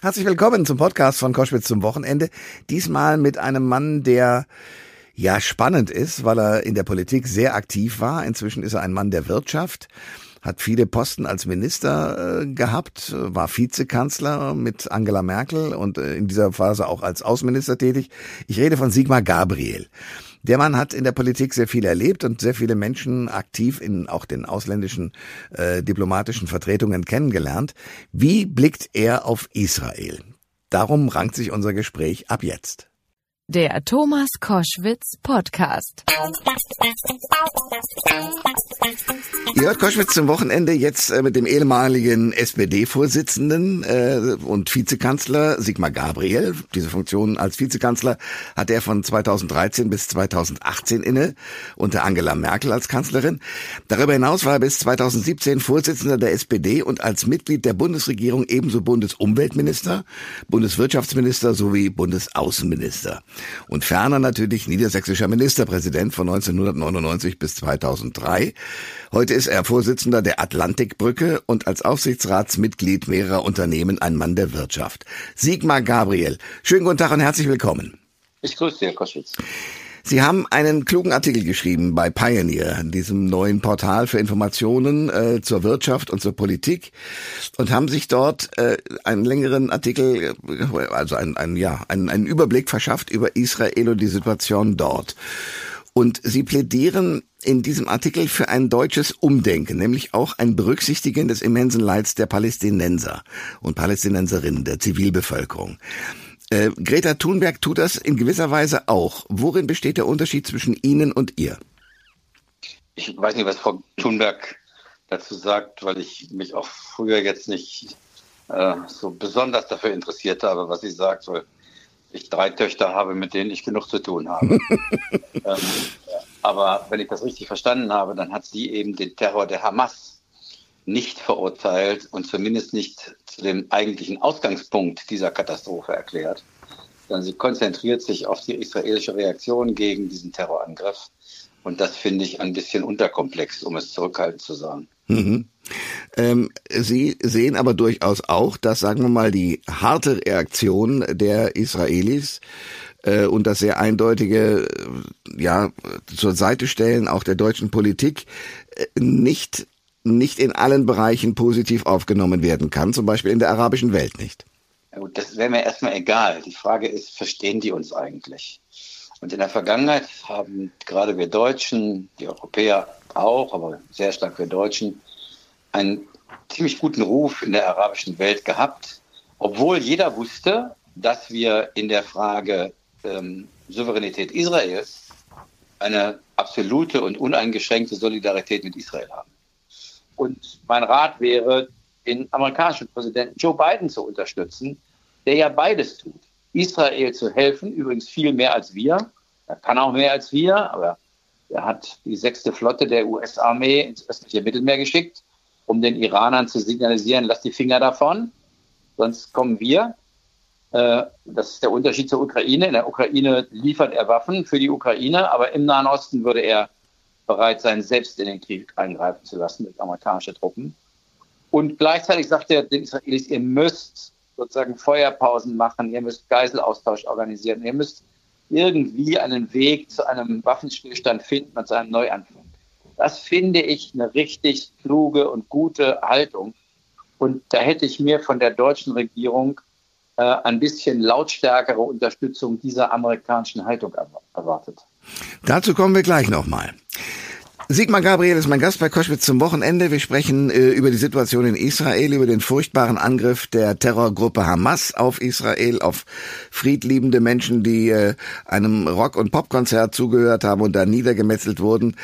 Herzlich willkommen zum Podcast von Koschwitz zum Wochenende. Diesmal mit einem Mann, der ja spannend ist, weil er in der Politik sehr aktiv war. Inzwischen ist er ein Mann der Wirtschaft, hat viele Posten als Minister äh, gehabt, war Vizekanzler mit Angela Merkel und äh, in dieser Phase auch als Außenminister tätig. Ich rede von Sigmar Gabriel. Der Mann hat in der Politik sehr viel erlebt und sehr viele Menschen aktiv in auch den ausländischen äh, diplomatischen Vertretungen kennengelernt. Wie blickt er auf Israel? Darum rankt sich unser Gespräch ab jetzt. Der Thomas Koschwitz Podcast. Ihr hört Koschwitz zum Wochenende jetzt äh, mit dem ehemaligen SPD-Vorsitzenden äh, und Vizekanzler Sigmar Gabriel. Diese Funktion als Vizekanzler hat er von 2013 bis 2018 inne, unter Angela Merkel als Kanzlerin. Darüber hinaus war er bis 2017 Vorsitzender der SPD und als Mitglied der Bundesregierung ebenso Bundesumweltminister, Bundeswirtschaftsminister sowie Bundesaußenminister und ferner natürlich niedersächsischer Ministerpräsident von 1999 bis 2003. Heute ist er Vorsitzender der Atlantikbrücke und als Aufsichtsratsmitglied mehrerer Unternehmen ein Mann der Wirtschaft. Sigmar Gabriel, schönen guten Tag und herzlich willkommen. Ich grüße Sie, Herr Koschwitz. Sie haben einen klugen Artikel geschrieben bei Pioneer, diesem neuen Portal für Informationen äh, zur Wirtschaft und zur Politik und haben sich dort äh, einen längeren Artikel, also ein, ein, ja, einen, einen Überblick verschafft über Israel und die Situation dort. Und Sie plädieren in diesem Artikel für ein deutsches Umdenken, nämlich auch ein Berücksichtigen des immensen Leids der Palästinenser und Palästinenserinnen, der Zivilbevölkerung. Äh, Greta Thunberg tut das in gewisser Weise auch. Worin besteht der Unterschied zwischen Ihnen und ihr? Ich weiß nicht, was Frau Thunberg dazu sagt, weil ich mich auch früher jetzt nicht äh, so besonders dafür interessiert habe, was sie sagt, weil ich drei Töchter habe, mit denen ich genug zu tun habe. ähm, aber wenn ich das richtig verstanden habe, dann hat sie eben den Terror der Hamas nicht verurteilt und zumindest nicht zu dem eigentlichen Ausgangspunkt dieser Katastrophe erklärt, sondern sie konzentriert sich auf die israelische Reaktion gegen diesen Terrorangriff. Und das finde ich ein bisschen unterkomplex, um es zurückhaltend zu sagen. Mhm. Ähm, Sie sehen aber durchaus auch, dass, sagen wir mal, die harte Reaktion der Israelis äh, und das sehr eindeutige, äh, ja, zur Seite stellen auch der deutschen Politik äh, nicht nicht in allen Bereichen positiv aufgenommen werden kann, zum Beispiel in der arabischen Welt nicht. Das wäre mir erstmal egal. Die Frage ist, verstehen die uns eigentlich? Und in der Vergangenheit haben gerade wir Deutschen, die Europäer auch, aber sehr stark wir Deutschen, einen ziemlich guten Ruf in der arabischen Welt gehabt, obwohl jeder wusste, dass wir in der Frage ähm, Souveränität Israels eine absolute und uneingeschränkte Solidarität mit Israel haben. Und mein Rat wäre, den amerikanischen Präsidenten Joe Biden zu unterstützen, der ja beides tut. Israel zu helfen, übrigens viel mehr als wir. Er kann auch mehr als wir, aber er hat die sechste Flotte der US-Armee ins östliche Mittelmeer geschickt, um den Iranern zu signalisieren, lass die Finger davon, sonst kommen wir. Äh, das ist der Unterschied zur Ukraine. In der Ukraine liefert er Waffen für die Ukraine, aber im Nahen Osten würde er bereit sein, selbst in den Krieg eingreifen zu lassen mit amerikanischen Truppen. Und gleichzeitig sagt er den Israelis, ihr müsst sozusagen Feuerpausen machen, ihr müsst Geiselaustausch organisieren, ihr müsst irgendwie einen Weg zu einem Waffenstillstand finden und zu einem Neuanfang. Das finde ich eine richtig kluge und gute Haltung. Und da hätte ich mir von der deutschen Regierung äh, ein bisschen lautstärkere Unterstützung dieser amerikanischen Haltung erwartet. Dazu kommen wir gleich nochmal. Sigmar Gabriel ist mein Gast bei Koschwitz zum Wochenende. Wir sprechen äh, über die Situation in Israel, über den furchtbaren Angriff der Terrorgruppe Hamas auf Israel, auf friedliebende Menschen, die äh, einem Rock- und Popkonzert zugehört haben und da niedergemetzelt wurden.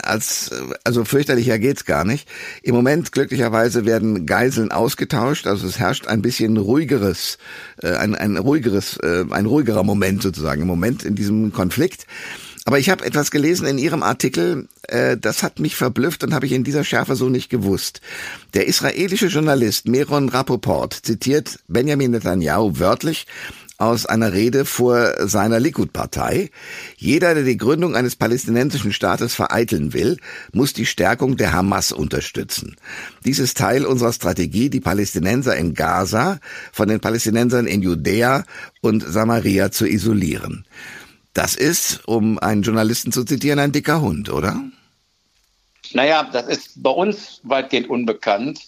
Als, also fürchterlicher geht's gar nicht. Im Moment glücklicherweise werden Geiseln ausgetauscht, also es herrscht ein bisschen ruhigeres, äh, ein, ein ruhigeres, äh, ein ruhigerer Moment sozusagen im Moment in diesem Konflikt. Aber ich habe etwas gelesen in Ihrem Artikel, äh, das hat mich verblüfft und habe ich in dieser Schärfe so nicht gewusst. Der israelische Journalist Meron Rapoport zitiert Benjamin Netanyahu wörtlich, aus einer Rede vor seiner Likud-Partei. Jeder, der die Gründung eines palästinensischen Staates vereiteln will, muss die Stärkung der Hamas unterstützen. Dies ist Teil unserer Strategie, die Palästinenser in Gaza von den Palästinensern in Judäa und Samaria zu isolieren. Das ist, um einen Journalisten zu zitieren, ein dicker Hund, oder? Naja, das ist bei uns weitgehend unbekannt.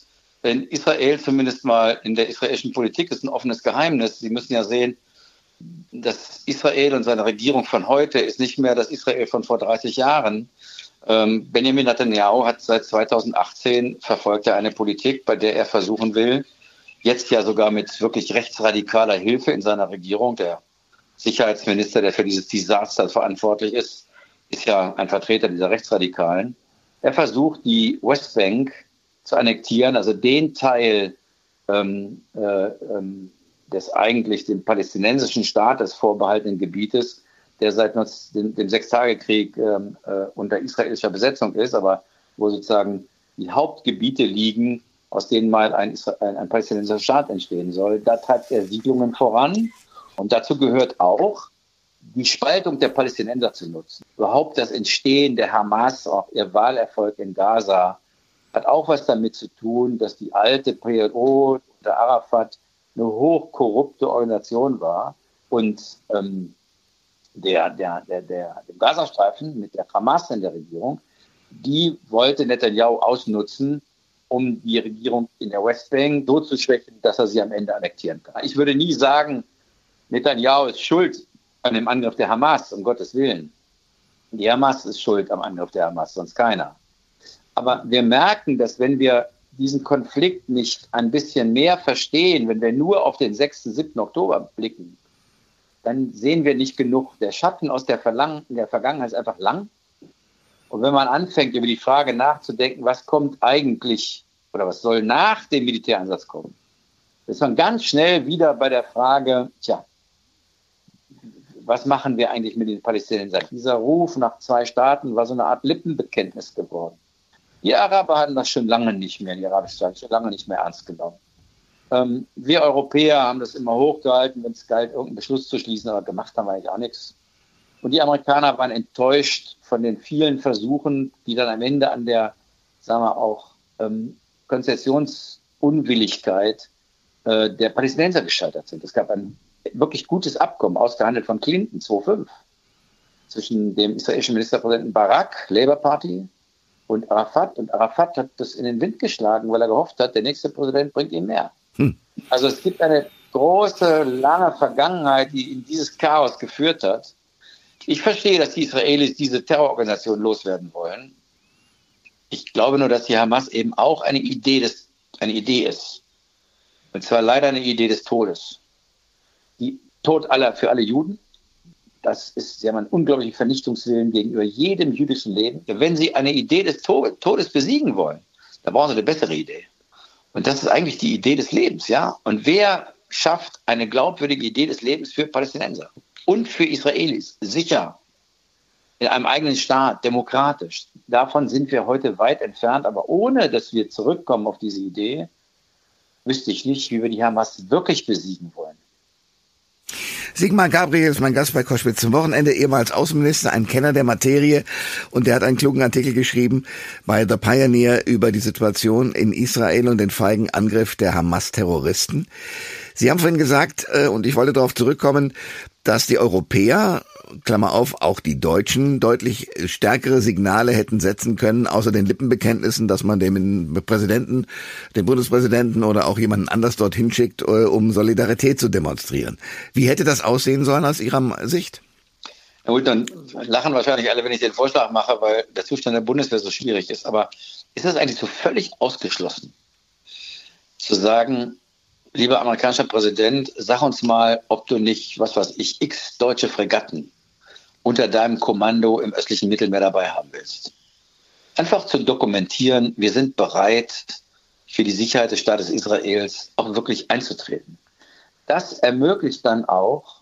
In Israel, zumindest mal in der israelischen Politik, ist ein offenes Geheimnis. Sie müssen ja sehen, dass Israel und seine Regierung von heute ist nicht mehr das Israel von vor 30 Jahren. Ähm, Benjamin Netanyahu hat seit 2018 verfolgt er eine Politik, bei der er versuchen will, jetzt ja sogar mit wirklich rechtsradikaler Hilfe in seiner Regierung, der Sicherheitsminister, der für dieses Desaster verantwortlich ist, ist ja ein Vertreter dieser Rechtsradikalen. Er versucht, die Westbank zu annektieren, also den Teil ähm, äh, ähm, des eigentlich dem palästinensischen Staates vorbehaltenen Gebietes, der seit dem, dem Sechstagekrieg ähm, äh, unter israelischer Besetzung ist, aber wo sozusagen die Hauptgebiete liegen, aus denen mal ein, ein, ein palästinensischer Staat entstehen soll. Da treibt er Siedlungen voran. Und dazu gehört auch, die Spaltung der Palästinenser zu nutzen. Überhaupt das Entstehen der Hamas, auch ihr Wahlerfolg in Gaza, hat auch was damit zu tun, dass die alte PLO unter Arafat eine hochkorrupte Organisation war und ähm, der, der, der, der, dem Gazastreifen mit der Hamas in der Regierung, die wollte Netanyahu ausnutzen, um die Regierung in der Westbank so zu schwächen, dass er sie am Ende annektieren kann. Ich würde nie sagen, Netanyahu ist schuld an dem Angriff der Hamas, um Gottes Willen. Die Hamas ist schuld am Angriff der Hamas, sonst keiner. Aber wir merken, dass wenn wir diesen Konflikt nicht ein bisschen mehr verstehen, wenn wir nur auf den 6., 7. Oktober blicken, dann sehen wir nicht genug. Der Schatten aus der, Verlang der Vergangenheit ist einfach lang. Und wenn man anfängt, über die Frage nachzudenken, was kommt eigentlich oder was soll nach dem Militäreinsatz kommen, ist man ganz schnell wieder bei der Frage, tja, was machen wir eigentlich mit den Palästinensern? Dieser Ruf nach zwei Staaten war so eine Art Lippenbekenntnis geworden. Die Araber hatten das schon lange nicht mehr, die arabische Welt, schon lange nicht mehr ernst genommen. Ähm, wir Europäer haben das immer hochgehalten, wenn es galt, irgendeinen Beschluss zu schließen, aber gemacht haben wir eigentlich auch nichts. Und die Amerikaner waren enttäuscht von den vielen Versuchen, die dann am Ende an der, sagen wir auch, ähm, Konzessionsunwilligkeit äh, der Palästinenser gescheitert sind. Es gab ein wirklich gutes Abkommen, ausgehandelt von Clinton 2005, zwischen dem israelischen Ministerpräsidenten Barak, Labour Party, und Arafat. Und Arafat hat das in den Wind geschlagen, weil er gehofft hat, der nächste Präsident bringt ihm mehr. Hm. Also es gibt eine große, lange Vergangenheit, die in dieses Chaos geführt hat. Ich verstehe, dass die Israelis diese Terrororganisation loswerden wollen. Ich glaube nur, dass die Hamas eben auch eine Idee, des, eine Idee ist. Und zwar leider eine Idee des Todes. Die Tod aller für alle Juden. Das ist, sie haben einen unglaublichen Vernichtungswillen gegenüber jedem jüdischen Leben. Wenn sie eine Idee des Todes besiegen wollen, dann brauchen sie eine bessere Idee. Und das ist eigentlich die Idee des Lebens, ja. Und wer schafft eine glaubwürdige Idee des Lebens für Palästinenser und für Israelis? Sicher. In einem eigenen Staat, demokratisch. Davon sind wir heute weit entfernt, aber ohne dass wir zurückkommen auf diese Idee, wüsste ich nicht, wie wir die Hamas wirklich besiegen wollen. Sigmar Gabriel ist mein Gast bei Koschwitz zum Wochenende, ehemals Außenminister, ein Kenner der Materie und der hat einen klugen Artikel geschrieben bei The Pioneer über die Situation in Israel und den feigen Angriff der Hamas-Terroristen. Sie haben vorhin gesagt, äh, und ich wollte darauf zurückkommen, dass die Europäer Klammer auf, auch die Deutschen deutlich stärkere Signale hätten setzen können, außer den Lippenbekenntnissen, dass man dem Präsidenten, den Bundespräsidenten oder auch jemanden anders dorthin schickt, äh, um Solidarität zu demonstrieren. Wie hätte das aussehen sollen aus Ihrer Sicht? Na gut, dann lachen wahrscheinlich alle, wenn ich den Vorschlag mache, weil der Zustand der Bundeswehr so schwierig ist. Aber ist es eigentlich so völlig ausgeschlossen, zu sagen, lieber amerikanischer Präsident, sag uns mal, ob du nicht, was weiß ich, x deutsche Fregatten unter deinem Kommando im östlichen Mittelmeer dabei haben willst. Einfach zu dokumentieren, wir sind bereit, für die Sicherheit des Staates Israels auch wirklich einzutreten. Das ermöglicht dann auch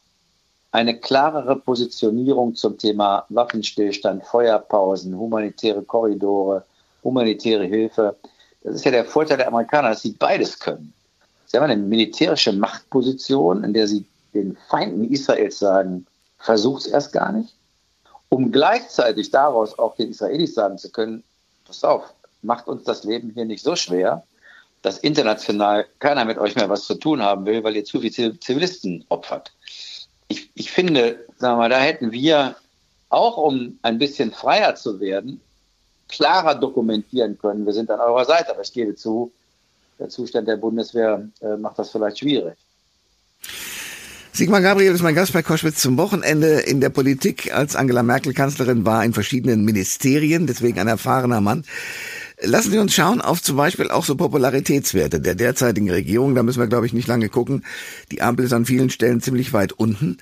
eine klarere Positionierung zum Thema Waffenstillstand, Feuerpausen, humanitäre Korridore, humanitäre Hilfe. Das ist ja der Vorteil der Amerikaner, dass sie beides können. Sie haben eine militärische Machtposition, in der sie den Feinden Israels sagen, versucht es erst gar nicht, um gleichzeitig daraus auch den Israelis sagen zu können, pass auf, macht uns das Leben hier nicht so schwer, dass international keiner mit euch mehr was zu tun haben will, weil ihr zu viele Zivilisten opfert. Ich, ich finde, sagen wir mal, da hätten wir auch, um ein bisschen freier zu werden, klarer dokumentieren können. Wir sind an eurer Seite, aber ich gebe zu, der Zustand der Bundeswehr äh, macht das vielleicht schwierig. Sigmar Gabriel ist mein Gast bei Koschwitz zum Wochenende in der Politik. Als Angela Merkel Kanzlerin war in verschiedenen Ministerien, deswegen ein erfahrener Mann. Lassen Sie uns schauen auf zum Beispiel auch so Popularitätswerte der derzeitigen Regierung. Da müssen wir, glaube ich, nicht lange gucken. Die Ampel ist an vielen Stellen ziemlich weit unten.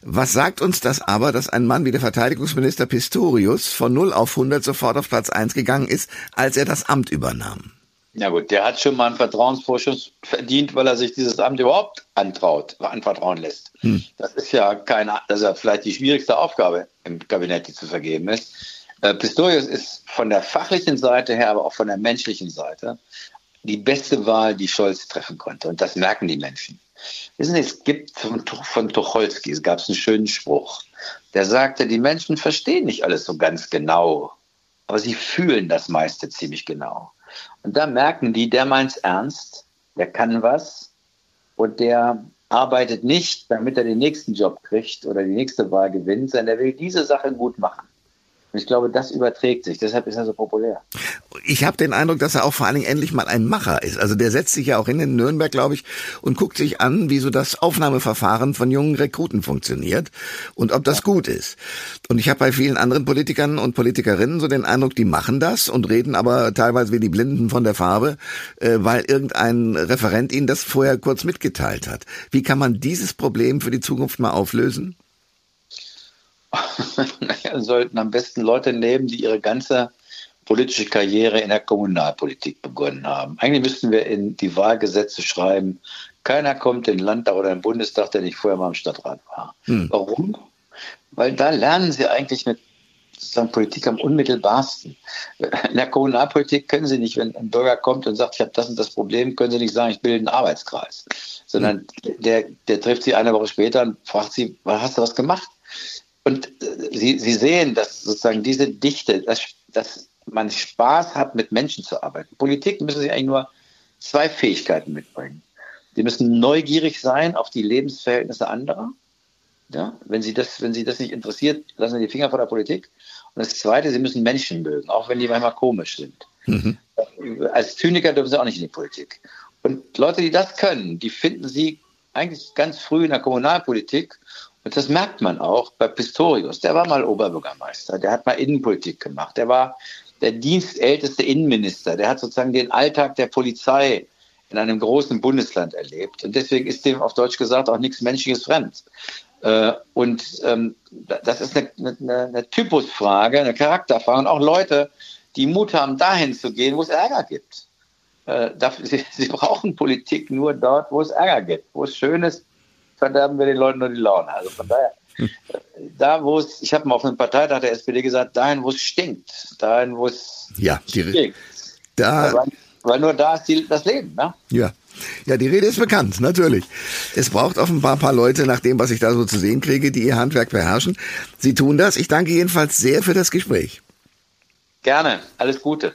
Was sagt uns das aber, dass ein Mann wie der Verteidigungsminister Pistorius von 0 auf 100 sofort auf Platz 1 gegangen ist, als er das Amt übernahm? Ja gut, der hat schon mal einen Vertrauensvorschuss verdient, weil er sich dieses Amt überhaupt antraut, anvertrauen lässt. Hm. Das ist ja keine, das ist ja vielleicht die schwierigste Aufgabe im Kabinett, die zu vergeben ist. Äh, Pistorius ist von der fachlichen Seite her, aber auch von der menschlichen Seite die beste Wahl, die Scholz treffen konnte. Und das merken die Menschen. Wissen Sie, es gibt von, von Tucholsky, es gab einen schönen Spruch, der sagte, die Menschen verstehen nicht alles so ganz genau, aber sie fühlen das meiste ziemlich genau. Und da merken die, der meint's ernst, der kann was und der arbeitet nicht, damit er den nächsten Job kriegt oder die nächste Wahl gewinnt, sondern er will diese Sache gut machen. Und ich glaube, das überträgt sich. Deshalb ist er so populär. Ich habe den Eindruck, dass er auch vor allen Dingen endlich mal ein Macher ist. Also der setzt sich ja auch hin in Nürnberg, glaube ich, und guckt sich an, wie so das Aufnahmeverfahren von jungen Rekruten funktioniert und ob das gut ist. Und ich habe bei vielen anderen Politikern und Politikerinnen so den Eindruck, die machen das und reden aber teilweise wie die Blinden von der Farbe, äh, weil irgendein Referent ihnen das vorher kurz mitgeteilt hat. Wie kann man dieses Problem für die Zukunft mal auflösen? Naja, sollten am besten Leute nehmen, die ihre ganze politische Karriere in der Kommunalpolitik begonnen haben. Eigentlich müssten wir in die Wahlgesetze schreiben, keiner kommt in den Landtag oder in den Bundestag, der nicht vorher mal im Stadtrat war. Hm. Warum? Weil da lernen sie eigentlich mit sozusagen Politik am unmittelbarsten. In der Kommunalpolitik können Sie nicht, wenn ein Bürger kommt und sagt, ich habe das und das Problem, können Sie nicht sagen, ich bilde einen Arbeitskreis, sondern hm. der, der trifft Sie eine Woche später und fragt Sie, hast du was gemacht? Und äh, Sie, Sie sehen, dass sozusagen diese Dichte, dass, dass man Spaß hat, mit Menschen zu arbeiten. Politik müssen Sie eigentlich nur zwei Fähigkeiten mitbringen. Sie müssen neugierig sein auf die Lebensverhältnisse anderer. Ja, wenn Sie das, wenn Sie das nicht interessiert, lassen Sie die Finger von der Politik. Und das Zweite, Sie müssen Menschen mögen, auch wenn die manchmal komisch sind. Mhm. Als Zyniker dürfen Sie auch nicht in die Politik. Und Leute, die das können, die finden Sie eigentlich ganz früh in der Kommunalpolitik das merkt man auch bei Pistorius. Der war mal Oberbürgermeister, der hat mal Innenpolitik gemacht, der war der dienstälteste Innenminister, der hat sozusagen den Alltag der Polizei in einem großen Bundesland erlebt. Und deswegen ist dem auf Deutsch gesagt auch nichts Menschliches fremd. Äh, und ähm, das ist eine, eine, eine Typusfrage, eine Charakterfrage. Und auch Leute, die Mut haben, dahin zu gehen, wo es Ärger gibt. Äh, sie, brauchen Politik nur dort, wo es Ärger gibt, wo es schön ist, verderben wir den Leuten nur die Laune. Also von daher, hm. da wo es, ich habe mal auf einem Parteitag der SPD gesagt, dahin, wo es stinkt, dahin, wo es ja, die, stinkt. Da, weil, weil nur da ist die, das Leben, ne? Ja. Ja, die Rede ist bekannt, natürlich. Es braucht offenbar ein paar Leute, nach dem, was ich da so zu sehen kriege, die ihr Handwerk beherrschen. Sie tun das. Ich danke jedenfalls sehr für das Gespräch. Gerne. Alles Gute.